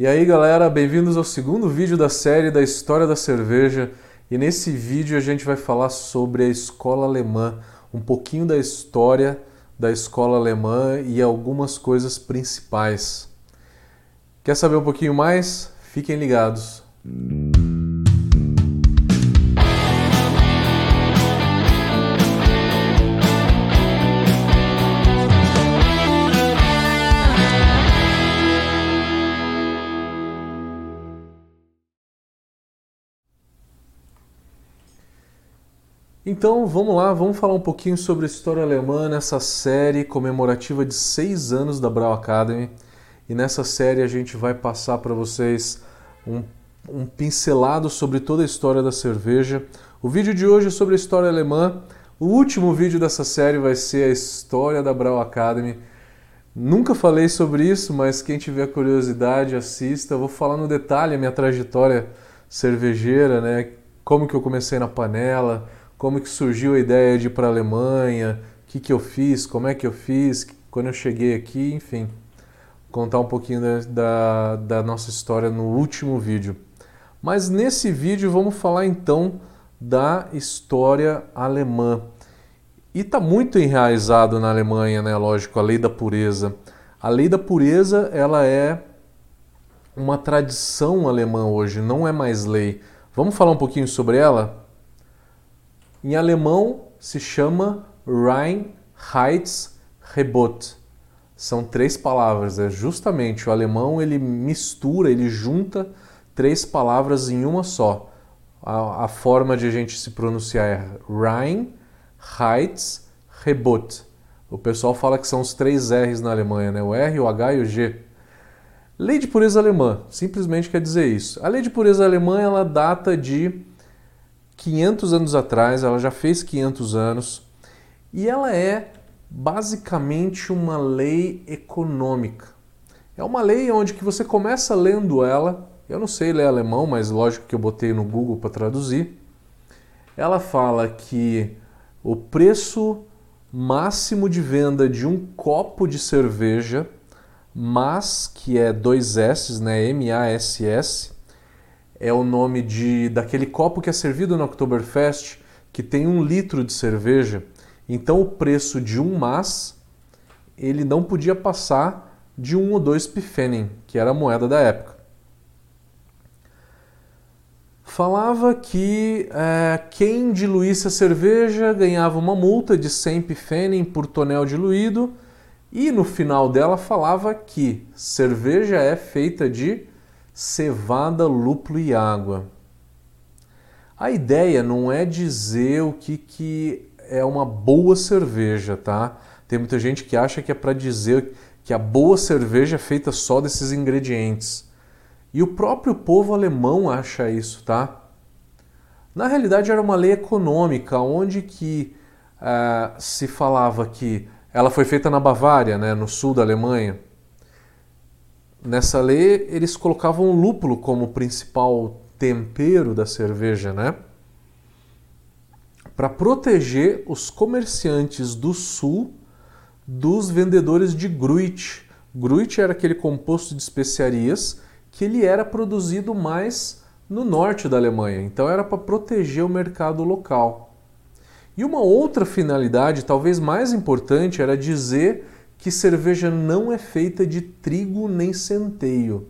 E aí galera, bem-vindos ao segundo vídeo da série da história da cerveja. E nesse vídeo a gente vai falar sobre a escola alemã, um pouquinho da história da escola alemã e algumas coisas principais. Quer saber um pouquinho mais? Fiquem ligados. Então vamos lá, vamos falar um pouquinho sobre a história alemã nessa série comemorativa de seis anos da Brau Academy. E nessa série a gente vai passar para vocês um, um, pincelado sobre toda a história da cerveja. O vídeo de hoje é sobre a história alemã. O último vídeo dessa série vai ser a história da Brau Academy. Nunca falei sobre isso, mas quem tiver curiosidade assista. Eu vou falar no detalhe a minha trajetória cervejeira, né? Como que eu comecei na panela como que surgiu a ideia de ir para a Alemanha, o que, que eu fiz, como é que eu fiz, quando eu cheguei aqui, enfim. Contar um pouquinho da, da, da nossa história no último vídeo. Mas nesse vídeo vamos falar então da história alemã. E está muito enraizado na Alemanha, né? Lógico, a lei da pureza. A lei da pureza ela é uma tradição alemã hoje, não é mais lei. Vamos falar um pouquinho sobre ela? Em alemão se chama Reinheitsgebot. São três palavras, é justamente o alemão ele mistura, ele junta três palavras em uma só. A, a forma de a gente se pronunciar é Reinheitsgebot. O pessoal fala que são os três R's na Alemanha, né? o R, o H e o G. Lei de pureza alemã, simplesmente quer dizer isso. A lei de pureza alemã ela data de 500 anos atrás, ela já fez 500 anos, e ela é basicamente uma lei econômica. É uma lei onde que você começa lendo ela, eu não sei ler alemão, mas lógico que eu botei no Google para traduzir. Ela fala que o preço máximo de venda de um copo de cerveja, mas que é dois S, né, M-A-S-S, é o nome de daquele copo que é servido no Oktoberfest, que tem um litro de cerveja. Então o preço de um mas ele não podia passar de um ou dois pfennig, que era a moeda da época. Falava que é, quem diluísse a cerveja ganhava uma multa de 100 pfennig por tonel diluído e no final dela falava que cerveja é feita de cevada, lúpulo e água. A ideia não é dizer o que, que é uma boa cerveja, tá? Tem muita gente que acha que é para dizer que a boa cerveja é feita só desses ingredientes. E o próprio povo alemão acha isso, tá? Na realidade era uma lei econômica, onde que uh, se falava que ela foi feita na Bavária, né, no sul da Alemanha. Nessa lei, eles colocavam lúpulo como principal tempero da cerveja, né? Para proteger os comerciantes do sul dos vendedores de Gruit. Gruit era aquele composto de especiarias que ele era produzido mais no norte da Alemanha, então era para proteger o mercado local. E uma outra finalidade, talvez mais importante, era dizer que cerveja não é feita de trigo nem centeio.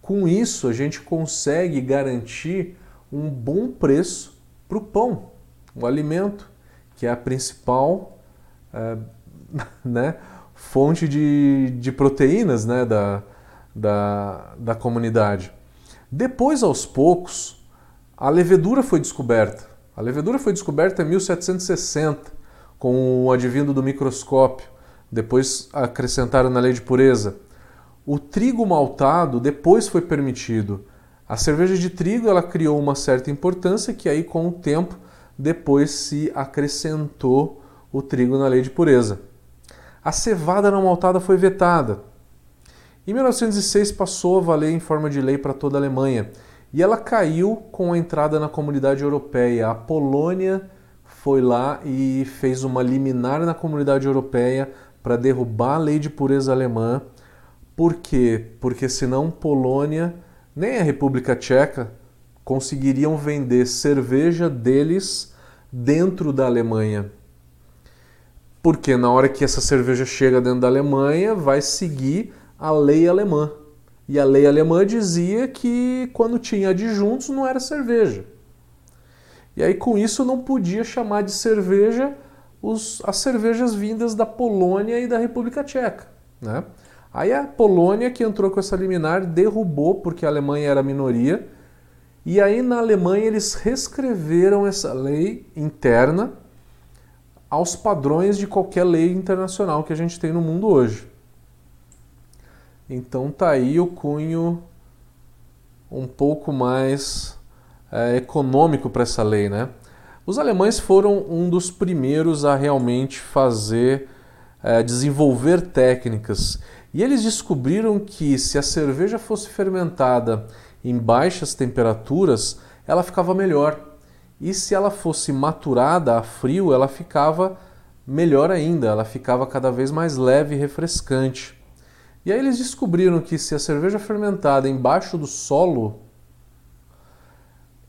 Com isso, a gente consegue garantir um bom preço para o pão, o alimento, que é a principal é, né, fonte de, de proteínas né, da, da, da comunidade. Depois, aos poucos, a levedura foi descoberta. A levedura foi descoberta em 1760, com o advindo do microscópio. Depois acrescentaram na lei de pureza. O trigo maltado depois foi permitido. A cerveja de trigo ela criou uma certa importância que aí com o tempo depois se acrescentou o trigo na lei de pureza. A cevada não maltada foi vetada. Em 1906 passou a valer em forma de lei para toda a Alemanha e ela caiu com a entrada na comunidade europeia. A Polônia foi lá e fez uma liminar na comunidade europeia para derrubar a lei de pureza alemã, Por quê? Porque senão Polônia nem a República Tcheca conseguiriam vender cerveja deles dentro da Alemanha. Porque na hora que essa cerveja chega dentro da Alemanha, vai seguir a lei alemã. E a lei alemã dizia que quando tinha adjuntos não era cerveja. E aí com isso não podia chamar de cerveja os, as cervejas vindas da Polônia e da República Tcheca. Né? Aí a Polônia que entrou com essa liminar derrubou, porque a Alemanha era minoria, e aí na Alemanha eles reescreveram essa lei interna aos padrões de qualquer lei internacional que a gente tem no mundo hoje. Então tá aí o cunho um pouco mais é, econômico para essa lei, né? Os alemães foram um dos primeiros a realmente fazer, é, desenvolver técnicas. E eles descobriram que se a cerveja fosse fermentada em baixas temperaturas, ela ficava melhor. E se ela fosse maturada a frio, ela ficava melhor ainda, ela ficava cada vez mais leve e refrescante. E aí eles descobriram que se a cerveja fermentada embaixo do solo,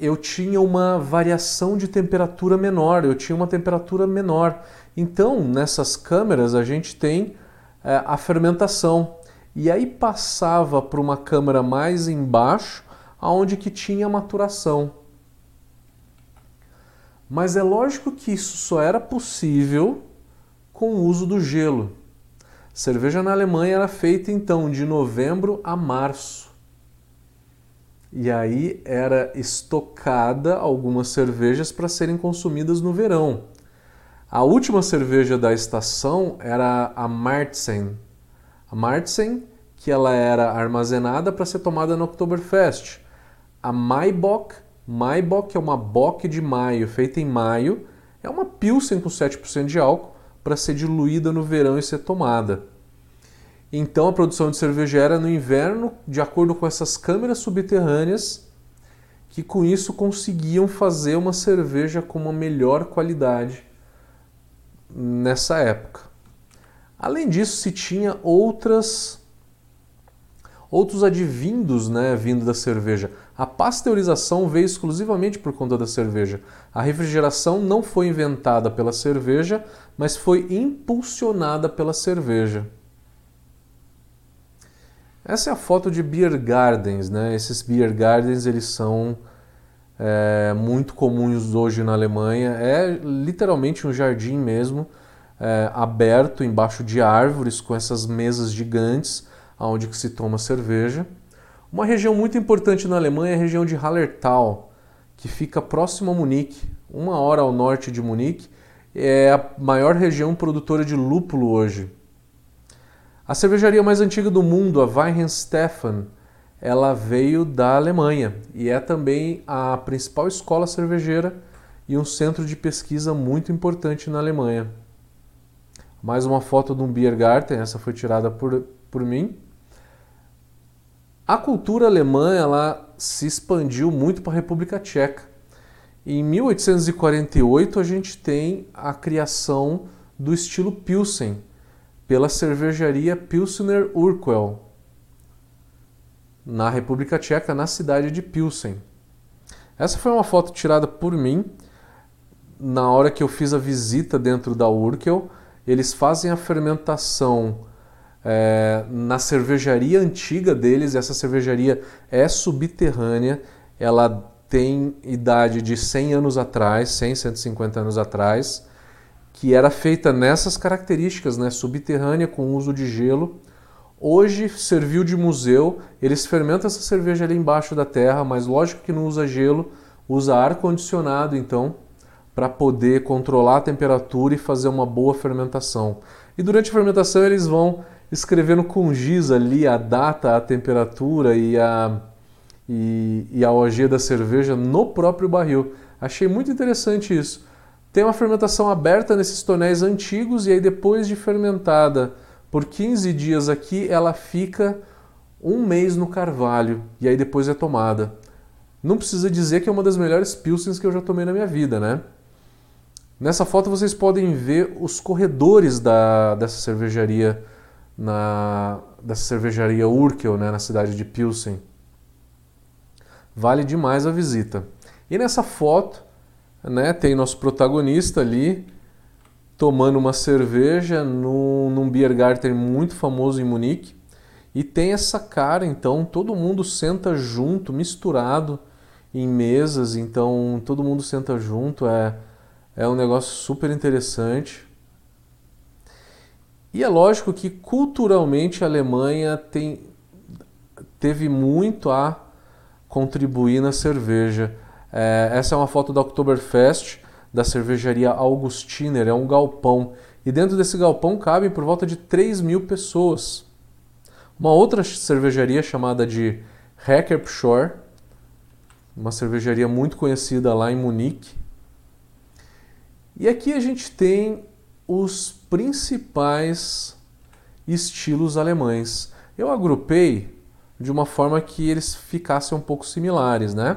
eu tinha uma variação de temperatura menor, eu tinha uma temperatura menor. Então, nessas câmeras, a gente tem é, a fermentação. E aí passava para uma câmara mais embaixo, aonde que tinha maturação. Mas é lógico que isso só era possível com o uso do gelo. Cerveja na Alemanha era feita então de novembro a março. E aí era estocada algumas cervejas para serem consumidas no verão. A última cerveja da estação era a Martzen. A Martzen, que ela era armazenada para ser tomada no Oktoberfest. A Maibock, Maibock é uma bock de maio, feita em maio, é uma pilsen com 7% de álcool para ser diluída no verão e ser tomada. Então a produção de cerveja era no inverno, de acordo com essas câmeras subterrâneas, que com isso conseguiam fazer uma cerveja com uma melhor qualidade nessa época. Além disso, se tinha outras outros advindos, né, vindo da cerveja. A pasteurização veio exclusivamente por conta da cerveja. A refrigeração não foi inventada pela cerveja, mas foi impulsionada pela cerveja. Essa é a foto de beer gardens, né? Esses beer gardens eles são é, muito comuns hoje na Alemanha. É literalmente um jardim mesmo, é, aberto embaixo de árvores com essas mesas gigantes, onde que se toma cerveja. Uma região muito importante na Alemanha é a região de Hallertau, que fica próximo a Munique, uma hora ao norte de Munique. É a maior região produtora de lúpulo hoje. A cervejaria mais antiga do mundo, a Weihenstephan, ela veio da Alemanha e é também a principal escola cervejeira e um centro de pesquisa muito importante na Alemanha. Mais uma foto de um Biergarten, essa foi tirada por, por mim. A cultura alemã ela se expandiu muito para a República Tcheca. Em 1848 a gente tem a criação do estilo Pilsen, pela cervejaria Pilsner Urquell, na República Tcheca, na cidade de Pilsen. Essa foi uma foto tirada por mim na hora que eu fiz a visita dentro da Urquell. Eles fazem a fermentação é, na cervejaria antiga deles. Essa cervejaria é subterrânea, ela tem idade de 100 anos atrás, 100, 150 anos atrás que era feita nessas características, né, subterrânea com uso de gelo. Hoje serviu de museu, eles fermentam essa cerveja ali embaixo da terra, mas lógico que não usa gelo, usa ar condicionado então, para poder controlar a temperatura e fazer uma boa fermentação. E durante a fermentação eles vão escrevendo com giz ali a data, a temperatura e a, e, e a OG da cerveja no próprio barril. Achei muito interessante isso. Tem uma fermentação aberta nesses tonéis antigos e aí depois de fermentada por 15 dias aqui, ela fica um mês no carvalho e aí depois é tomada. Não precisa dizer que é uma das melhores pilsens que eu já tomei na minha vida, né? Nessa foto vocês podem ver os corredores da, dessa cervejaria na, dessa cervejaria Urkel, né, na cidade de Pilsen. Vale demais a visita. E nessa foto, né, tem nosso protagonista ali tomando uma cerveja num, num Biergarten muito famoso em Munique. E tem essa cara, então todo mundo senta junto, misturado em mesas, então todo mundo senta junto, é, é um negócio super interessante. E é lógico que culturalmente a Alemanha tem, teve muito a contribuir na cerveja. É, essa é uma foto da Oktoberfest, da cervejaria Augustiner, é um galpão. E dentro desse galpão cabem por volta de 3 mil pessoas. Uma outra cervejaria chamada de Hackerpshore, uma cervejaria muito conhecida lá em Munique. E aqui a gente tem os principais estilos alemães. Eu agrupei de uma forma que eles ficassem um pouco similares, né?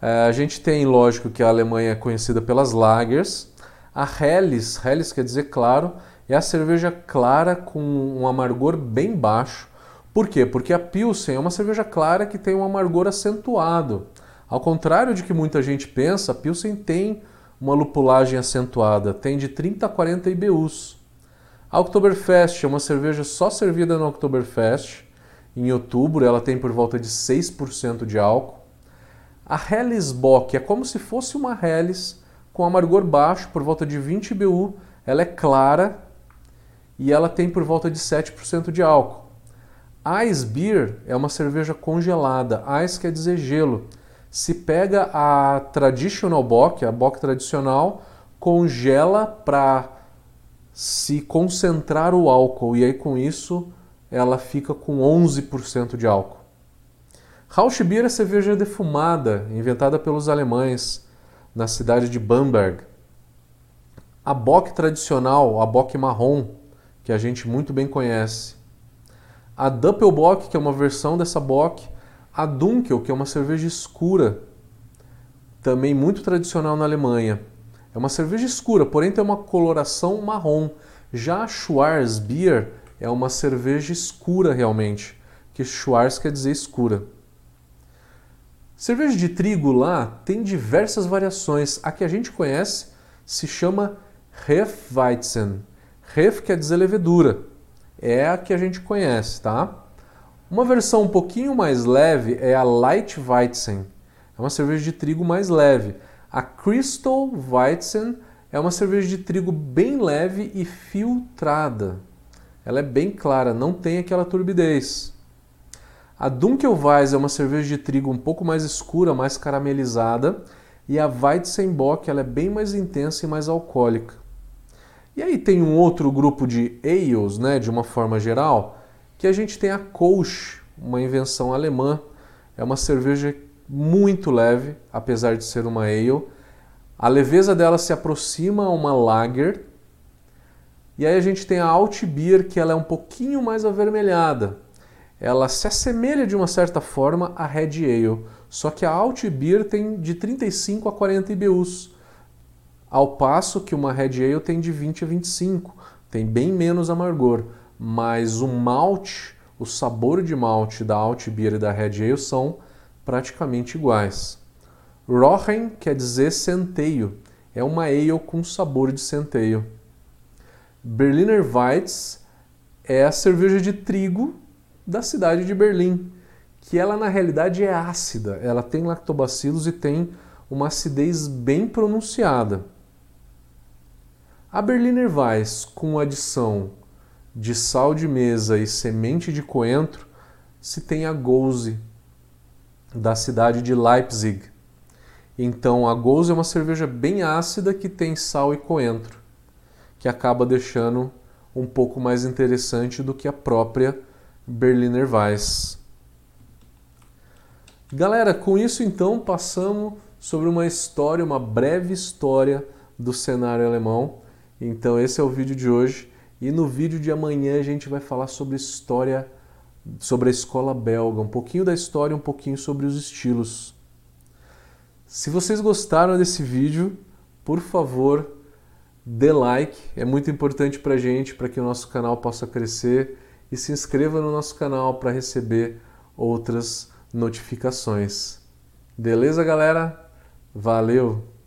É, a gente tem, lógico, que a Alemanha é conhecida pelas lagers. A Helles, Helles quer dizer claro, é a cerveja clara com um amargor bem baixo. Por quê? Porque a Pilsen é uma cerveja clara que tem um amargor acentuado. Ao contrário de que muita gente pensa, a Pilsen tem uma lupulagem acentuada, tem de 30 a 40 IBUs. A Oktoberfest é uma cerveja só servida no Oktoberfest. Em outubro ela tem por volta de 6% de álcool. A Helles Bock é como se fosse uma Helles com amargor baixo, por volta de 20 IBU. Ela é clara e ela tem por volta de 7% de álcool. Ice Beer é uma cerveja congelada. Ice quer dizer gelo se pega a traditional bock, a bock tradicional, congela para se concentrar o álcool e aí com isso ela fica com 11% de álcool. Rauschbier é cerveja defumada, inventada pelos alemães na cidade de Bamberg. A bock tradicional, a bock marrom, que a gente muito bem conhece. A Doppelbock, que é uma versão dessa bock, a Dunkel, que é uma cerveja escura, também muito tradicional na Alemanha. É uma cerveja escura, porém tem uma coloração marrom. Já a Schwarzbier é uma cerveja escura realmente, que Schwarz quer dizer escura. Cerveja de trigo lá tem diversas variações. A que a gente conhece se chama Hefweizen. Hef quer dizer levedura. É a que a gente conhece, tá? Uma versão um pouquinho mais leve é a Light Weizen. É uma cerveja de trigo mais leve. A Crystal Weizen é uma cerveja de trigo bem leve e filtrada. Ela é bem clara, não tem aquela turbidez. A Dunkelweiss é uma cerveja de trigo um pouco mais escura, mais caramelizada, e a Weizenbock ela é bem mais intensa e mais alcoólica. E aí tem um outro grupo de ales, né, de uma forma geral, que a gente tem a Kolsch, uma invenção alemã. É uma cerveja muito leve, apesar de ser uma ale. A leveza dela se aproxima a uma lager. E aí a gente tem a Altbier, que ela é um pouquinho mais avermelhada. Ela se assemelha de uma certa forma à Red Ale, só que a Altbier tem de 35 a 40 IBUs, ao passo que uma Red Ale tem de 20 a 25, tem bem menos amargor mas o malte, o sabor de malte da Altbier e da Red Ale são praticamente iguais. Rochen quer dizer centeio, é uma ale com sabor de centeio. Berliner Weiss é a cerveja de trigo da cidade de Berlim, que ela na realidade é ácida, ela tem lactobacilos e tem uma acidez bem pronunciada. A Berliner Weiss com adição de sal de mesa e semente de coentro se tem a Gose, da cidade de Leipzig. Então a Gose é uma cerveja bem ácida que tem sal e coentro, que acaba deixando um pouco mais interessante do que a própria Berliner Weiss. Galera, com isso então passamos sobre uma história, uma breve história do cenário alemão. Então esse é o vídeo de hoje. E no vídeo de amanhã a gente vai falar sobre história, sobre a escola belga, um pouquinho da história, um pouquinho sobre os estilos. Se vocês gostaram desse vídeo, por favor, dê like, é muito importante para gente, para que o nosso canal possa crescer e se inscreva no nosso canal para receber outras notificações. Beleza, galera? Valeu!